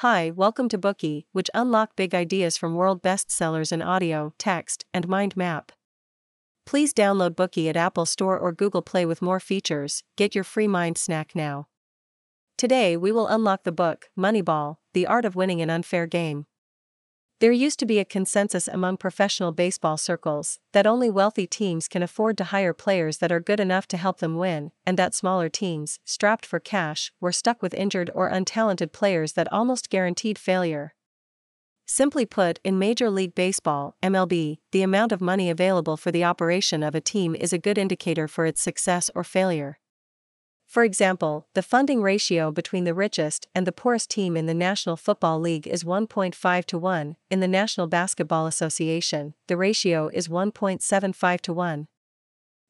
Hi, welcome to Bookey, which unlock big ideas from world bestsellers in audio, text, and mind map. Please download Bookey at Apple Store or Google Play with more features. Get your free mind snack now. Today we will unlock the book, Moneyball The Art of Winning an Unfair Game. There used to be a consensus among professional baseball circles that only wealthy teams can afford to hire players that are good enough to help them win, and that smaller teams, strapped for cash, were stuck with injured or untalented players that almost guaranteed failure. Simply put, in Major League Baseball, MLB, the amount of money available for the operation of a team is a good indicator for its success or failure. For example, the funding ratio between the richest and the poorest team in the National Football League is 1.5 to 1, in the National Basketball Association, the ratio is 1.75 to 1.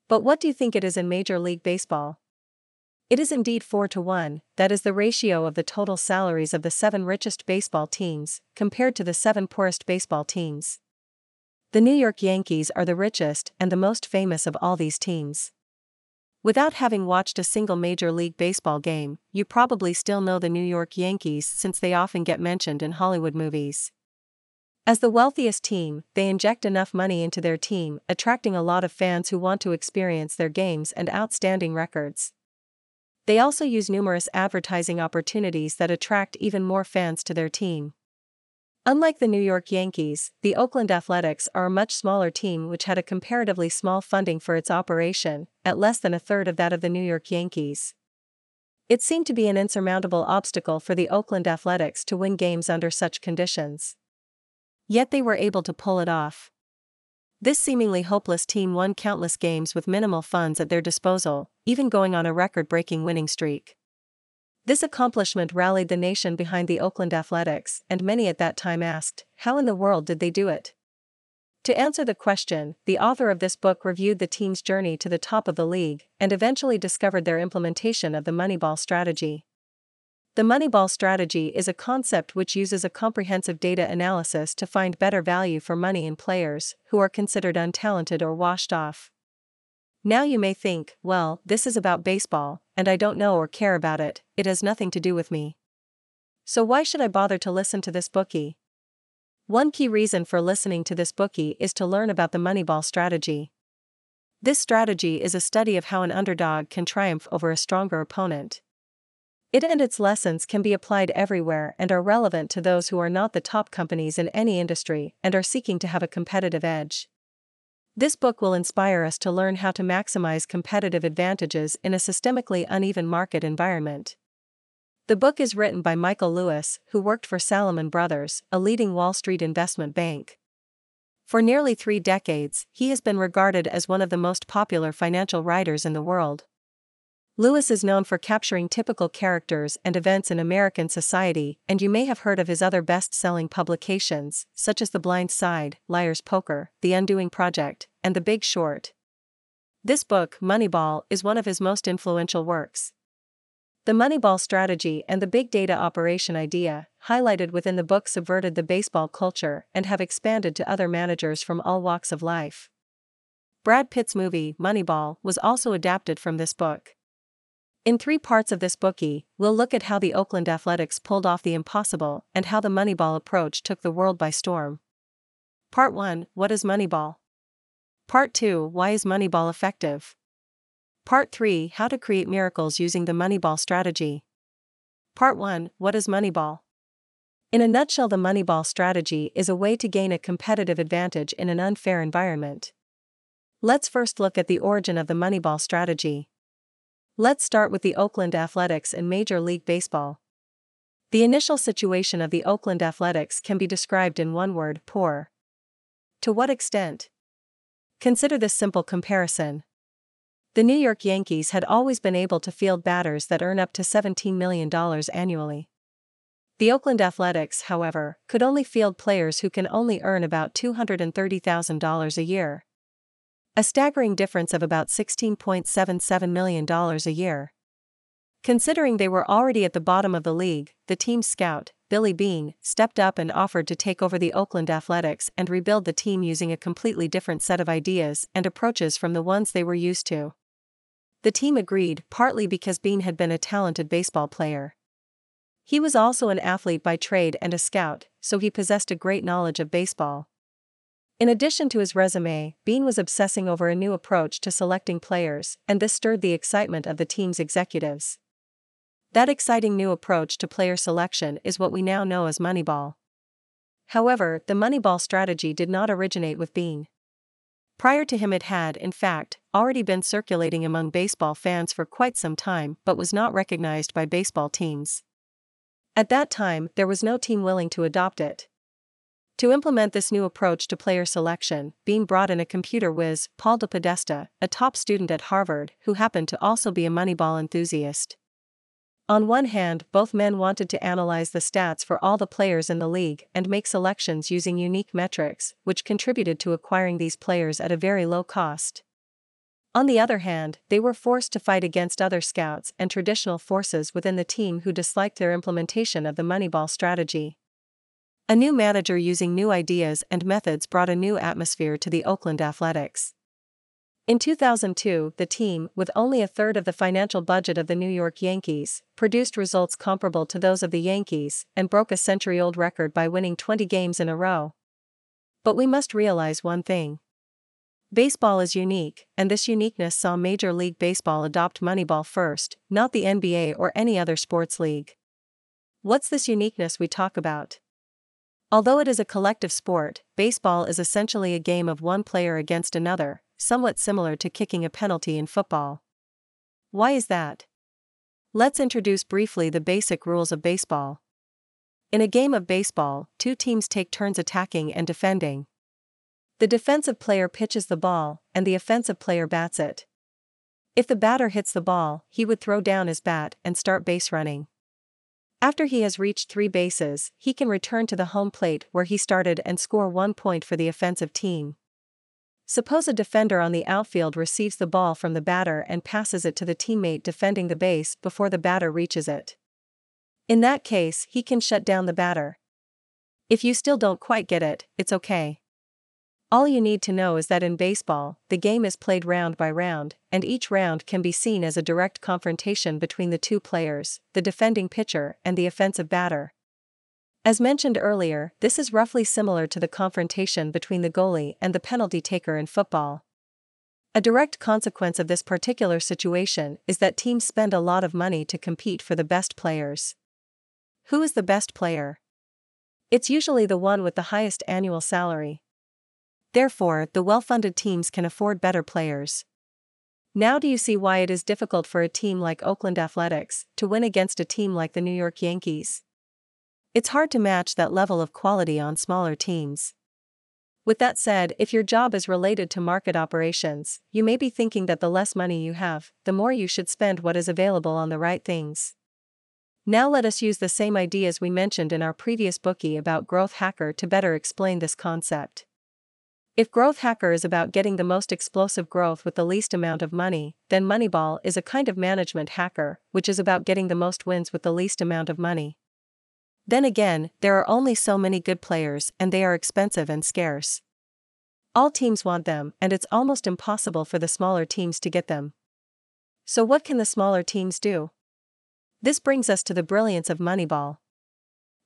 But what do you think it is in Major League Baseball? It is indeed 4 to 1, that is the ratio of the total salaries of the seven richest baseball teams, compared to the seven poorest baseball teams. The New York Yankees are the richest and the most famous of all these teams. Without having watched a single Major League Baseball game, you probably still know the New York Yankees since they often get mentioned in Hollywood movies. As the wealthiest team, they inject enough money into their team, attracting a lot of fans who want to experience their games and outstanding records. They also use numerous advertising opportunities that attract even more fans to their team. Unlike the New York Yankees, the Oakland Athletics are a much smaller team which had a comparatively small funding for its operation, at less than a third of that of the New York Yankees. It seemed to be an insurmountable obstacle for the Oakland Athletics to win games under such conditions. Yet they were able to pull it off. This seemingly hopeless team won countless games with minimal funds at their disposal, even going on a record breaking winning streak. This accomplishment rallied the nation behind the Oakland Athletics, and many at that time asked, how in the world did they do it? To answer the question, the author of this book reviewed the team's journey to the top of the league and eventually discovered their implementation of the Moneyball strategy. The Moneyball strategy is a concept which uses a comprehensive data analysis to find better value for money in players who are considered untalented or washed off. Now you may think, well, this is about baseball, and I don't know or care about it, it has nothing to do with me. So why should I bother to listen to this Bookey? One key reason for listening to this Bookey is to learn about the Moneyball strategy. This strategy is a study of how an underdog can triumph over a stronger opponent. It and its lessons can be applied everywhere and are relevant to those who are not the top companies in any industry and are seeking to have a competitive edge. This book will inspire us to learn how to maximize competitive advantages in a systemically uneven market environment. The book is written by Michael Lewis, who worked for Salomon Brothers, a leading Wall Street investment bank. For nearly three decades, he has been regarded as one of the most popular financial writers in the world. Lewis is known for capturing typical characters and events in American society, and you may have heard of his other best selling publications, such as The Blind Side, Liar's Poker, The Undoing Project, and The Big Short. This book, Moneyball, is one of his most influential works. The Moneyball strategy and the big data operation idea, highlighted within the book, subverted the baseball culture and have expanded to other managers from all walks of life. Brad Pitt's movie, Moneyball, was also adapted from this book. In three parts of this Bookey, we'll look at how the Oakland Athletics pulled off the impossible and how the Moneyball approach took the world by storm. Part 1 What is Moneyball? Part 2 Why is Moneyball effective? Part 3 How to create miracles using the Moneyball strategy. Part 1 What is Moneyball? In a nutshell, the Moneyball strategy is a way to gain a competitive advantage in an unfair environment. Let's first look at the origin of the Moneyball strategy. Let's start with the Oakland Athletics in Major League Baseball. The initial situation of the Oakland Athletics can be described in one word poor. To what extent? Consider this simple comparison. The New York Yankees had always been able to field batters that earn up to $17 million annually. The Oakland Athletics, however, could only field players who can only earn about $230,000 a year a staggering difference of about $16.77 million a year. Considering they were already at the bottom of the league, the team's scout, Billy Beane, stepped up and offered to take over the Oakland Athletics and rebuild the team using a completely different set of ideas and approaches from the ones they were used to. The team agreed, partly because Beane had been a talented baseball player. He was also an athlete by trade and a scout, so he possessed a great knowledge of baseball. In addition to his resume, Beane was obsessing over a new approach to selecting players, and this stirred the excitement of the team's executives. That exciting new approach to player selection is what we now know as Moneyball. However, the Moneyball strategy did not originate with Beane. Prior to him, it had, in fact, already been circulating among baseball fans for quite some time but was not recognized by baseball teams. At that time, there was no team willing to adopt it. To implement this new approach to player selection, Beane brought in a computer whiz, Paul DePodesta, a top student at Harvard who happened to also be a Moneyball enthusiast. On one hand, both men wanted to analyze the stats for all the players in the league and make selections using unique metrics, which contributed to acquiring these players at a very low cost. On the other hand, they were forced to fight against other scouts and traditional forces within the team who disliked their implementation of the Moneyball strategy. A new manager using new ideas and methods brought a new atmosphere to the Oakland Athletics. In 2002, the team, with only a third of the financial budget of the New York Yankees, produced results comparable to those of the Yankees and broke a century old record by winning 20 games in a row. But we must realize one thing. Baseball is unique, and this uniqueness saw Major League Baseball adopt Moneyball first, not the NBA or any other sports league. What's this uniqueness we talk about? Although it is a collective sport, baseball is essentially a game of one player against another, somewhat similar to kicking a penalty in football. Why is that? Let's introduce briefly the basic rules of baseball. In a game of baseball, two teams take turns attacking and defending. The defensive player pitches the ball, and the offensive player bats it. If the batter hits the ball, he would throw down his bat and start base running. After he has reached three bases, he can return to the home plate where he started and score one point for the offensive team. Suppose a defender on the outfield receives the ball from the batter and passes it to the teammate defending the base before the batter reaches it. In that case, he can shut down the batter. If you still don't quite get it, it's okay. All you need to know is that in baseball, the game is played round by round, and each round can be seen as a direct confrontation between the two players, the defending pitcher and the offensive batter. As mentioned earlier, this is roughly similar to the confrontation between the goalie and the penalty taker in football. A direct consequence of this particular situation is that teams spend a lot of money to compete for the best players. Who is the best player? It's usually the one with the highest annual salary. Therefore, the well funded teams can afford better players. Now, do you see why it is difficult for a team like Oakland Athletics to win against a team like the New York Yankees? It's hard to match that level of quality on smaller teams. With that said, if your job is related to market operations, you may be thinking that the less money you have, the more you should spend what is available on the right things. Now let us use the same ideas we mentioned in our previous Bookey about Growth Hacker to better explain this concept. If Growth Hacker is about getting the most explosive growth with the least amount of money, then Moneyball is a kind of management hacker, which is about getting the most wins with the least amount of money. Then again, there are only so many good players and they are expensive and scarce. All teams want them, and it's almost impossible for the smaller teams to get them. So, what can the smaller teams do? This brings us to the brilliance of Moneyball.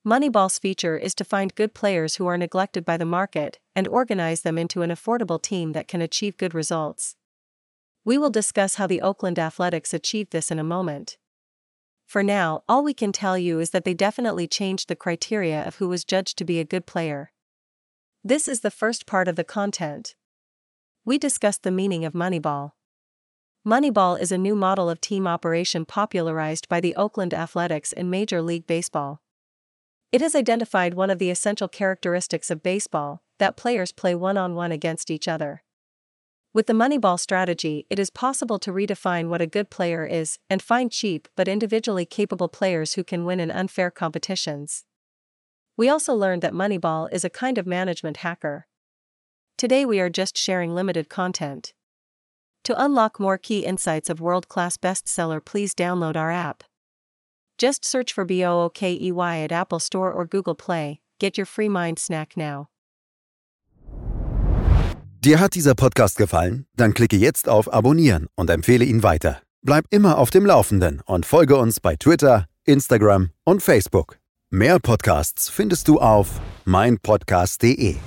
Moneyball's feature is to find good players who are neglected by the market and organize them into an affordable team that can achieve good results. We will discuss how the Oakland Athletics achieved this in a moment. For now, all we can tell you is that they definitely changed the criteria of who was judged to be a good player. This is the first part of the content. We discussed the meaning of Moneyball. Moneyball is a new model of team operation popularized by the Oakland Athletics in Major League Baseball. It has identified one of the essential characteristics of baseball that players play one on one against each other. With the Moneyball strategy, it is possible to redefine what a good player is and find cheap but individually capable players who can win in unfair competitions. We also learned that Moneyball is a kind of management hacker. Today we are just sharing limited content. To unlock more key insights of world class bestseller, please download our app. Just search for BOOKEY at Apple Store or Google Play, get your free mind snack now. Dir hat dieser Podcast gefallen? Dann klicke jetzt auf Abonnieren und empfehle ihn weiter. Bleib immer auf dem Laufenden und folge uns bei Twitter, Instagram und Facebook. Mehr Podcasts findest du auf meinpodcast.de.